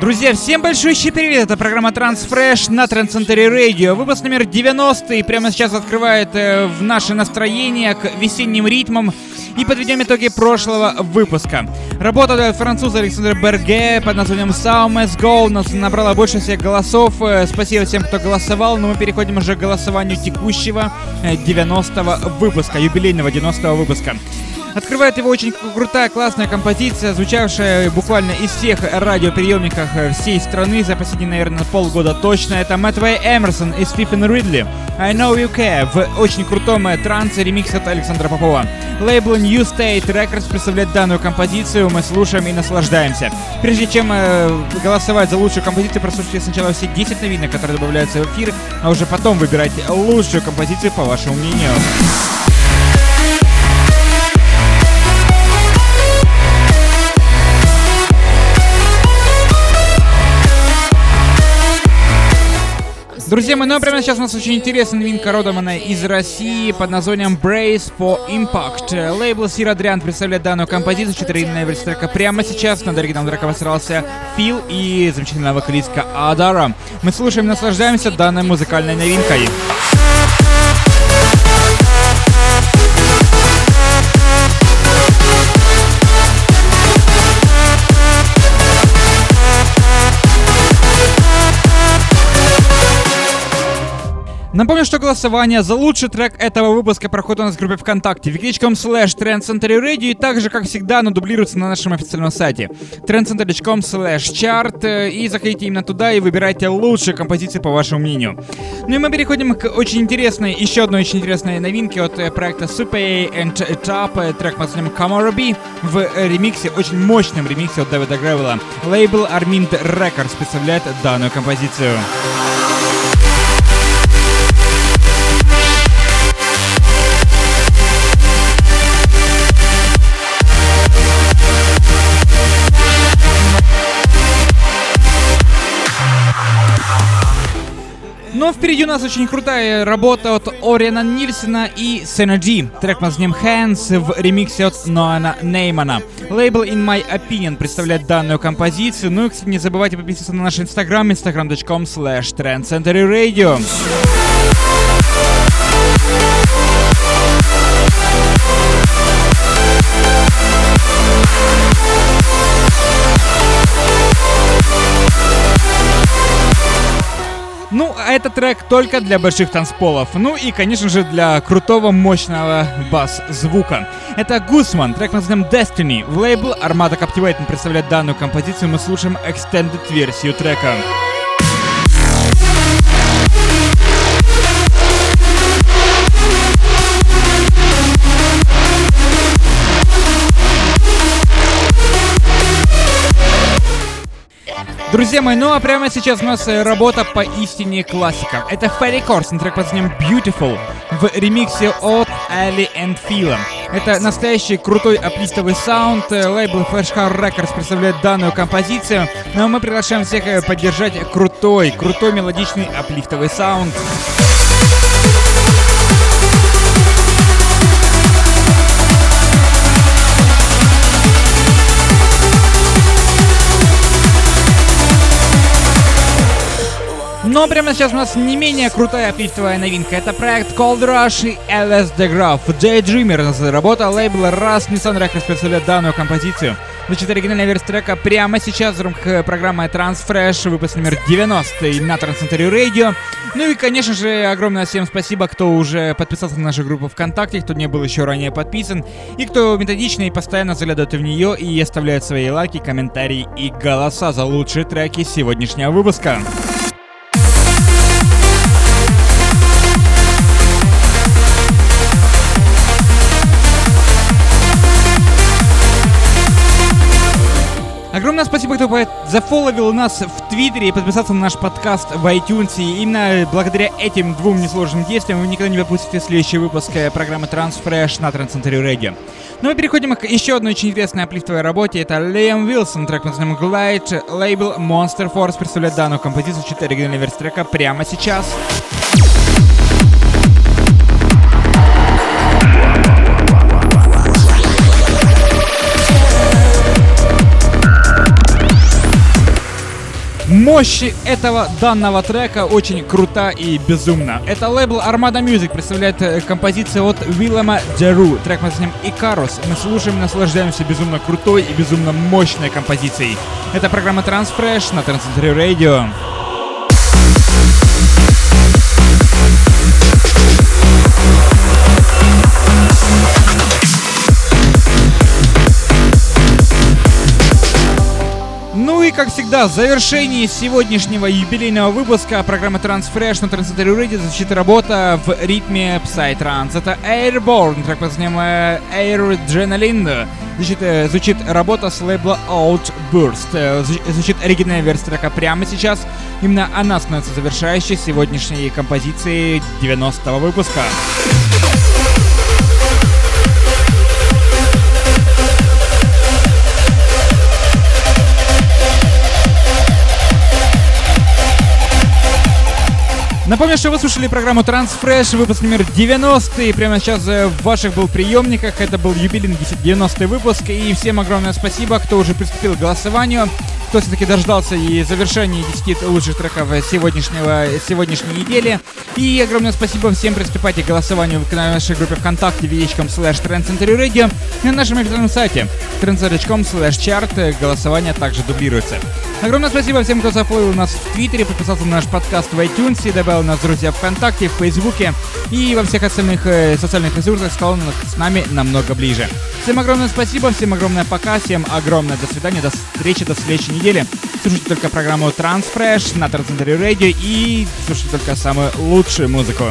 Друзья, всем большой привет! Это программа Transfresh на Transcentury Radio. Выпуск номер 90 и прямо сейчас открывает э, в наше настроение к весенним ритмам и подведем итоги прошлого выпуска. Работа француза Александра Берге под названием Saumes Go нас набрала больше всех голосов. Э, спасибо всем, кто голосовал, но мы переходим уже к голосованию текущего 90-го э, выпуска, юбилейного 90-го выпуска. Открывает его очень крутая, классная композиция, звучавшая буквально из всех радиоприемников э, всей страны за последние, наверное, полгода точно. Это Мэтвей Эмерсон и Стивен Ридли. I Know You Care в очень крутом э, трансе ремикс от Александра Попова. Лейбл New State Records представляет данную композицию, мы слушаем и наслаждаемся. Прежде чем э, голосовать за лучшую композицию, прослушайте сначала все 10 новинок, которые добавляются в эфир, а уже потом выбирайте лучшую композицию по вашему мнению. Друзья мои, ну а прямо сейчас у нас очень интересная новинка родом она из России под названием Brace for Impact. Лейбл Сир Адриан представляет данную композицию, четырехлинейная версия трека прямо сейчас. Над оригиналом трека постарался Фил и замечательная вокалистка Адара. Мы слушаем и наслаждаемся данной музыкальной новинкой. Напомню, что голосование за лучший трек этого выпуска проходит у нас в группе ВКонтакте wiki.com slash trendcenterradio и также, как всегда, оно дублируется на нашем официальном сайте trendcenter.com slash chart и заходите именно туда и выбирайте лучшие композиции по вашему мнению. Ну и мы переходим к очень интересной, еще одной очень интересной новинке от э, проекта Super and Top, э, трек под названием Camarabi в ремиксе, очень мощном ремиксе от Дэвида Гревела. Лейбл Armind Records представляет данную композицию. Впереди у нас очень крутая работа от Ориана Нильсона и Сена Джи. Трек под названием Hands в ремиксе от Ноана Неймана. Лейбл In My Opinion представляет данную композицию. Ну и, кстати, не забывайте подписываться на наш инстаграм, instagram.com slash trendcenterradio. Ну, а этот трек только для больших танцполов. Ну и, конечно же, для крутого, мощного бас-звука. Это Гусман, трек под названием Destiny. В лейбл Armada Captivate представляет данную композицию. Мы слушаем extended версию трека. Друзья мои, ну а прямо сейчас у нас э, работа по истине классика. Это Ферри Корсен, трек под названием Beautiful в ремиксе от Ali and Phil. Это настоящий крутой аплистовый саунд. Э, лейбл Flash Hard Records представляет данную композицию. Но ну, а мы приглашаем всех э, поддержать крутой, крутой мелодичный аплифтовый саунд. Но прямо сейчас у нас не менее крутая пифтовая новинка. Это проект Cold Rush и LS The Graph. Daydreamer работа лейбла Раз Nissan Records представляет данную композицию. Звучит оригинальная версия трека прямо сейчас в рамках программы Transfresh, выпуск номер 90 на Transcentury Radio. Ну и, конечно же, огромное всем спасибо, кто уже подписался на нашу группу ВКонтакте, кто не был еще ранее подписан, и кто методично и постоянно заглядывает в нее и оставляет свои лайки, комментарии и голоса за лучшие треки сегодняшнего выпуска. Огромное спасибо, кто зафоловил нас в Твиттере и подписался на наш подкаст в iTunes. И именно благодаря этим двум несложным действиям вы никогда не пропустите следующий выпуск э, программы Transfresh на Transcentury Radio. Ну и переходим к еще одной очень интересной аплифтовой работе. Это Лиам Вилсон, трек под названием Glide. Лейбл Monster Force представляет данную композицию, читая оригинальная версия трека прямо сейчас. Мощь этого данного трека очень крута и безумна. Это лейбл Armada Music представляет э, композицию от Вильяма Деру. Трек мы с ним Икарус. Мы слушаем и наслаждаемся безумно крутой и безумно мощной композицией. Это программа Transfresh на Трансцентре Radio. Всегда, в завершении сегодняшнего юбилейного выпуска программы Transfresh на Transcentury Radio звучит работа в ритме Psytrance. Это Airborne, под названием э, Air Adrenaline. Звучит, э, звучит работа с лейбла Outburst. Э, звучит оригинальная версия трека прямо сейчас. Именно она становится завершающей сегодняшней композиции 90-го выпуска. Напомню, что вы слушали программу Transfresh, выпуск номер 90. И прямо сейчас э, в ваших был приемниках. Это был юбилейный 90 выпуск. И всем огромное спасибо, кто уже приступил к голосованию кто все-таки дождался и завершения 10 лучших треков сегодняшнего, сегодняшней недели. И огромное спасибо всем, приступайте к голосованию в нашей группе ВКонтакте vh.com slash Radio на нашем официальном сайте trendcenter.com slash chart голосование также дублируется. Огромное спасибо всем, кто зафоловил нас в Твиттере, подписался на наш подкаст в iTunes и добавил нас друзья ВКонтакте, в Фейсбуке и во всех остальных э, социальных ресурсах стал с нами намного ближе. Всем огромное спасибо, всем огромное пока, всем огромное до свидания, до встречи, до следующей недели. Слушайте только программу Transfresh на Transcendental Radio и слушайте только самую лучшую музыку.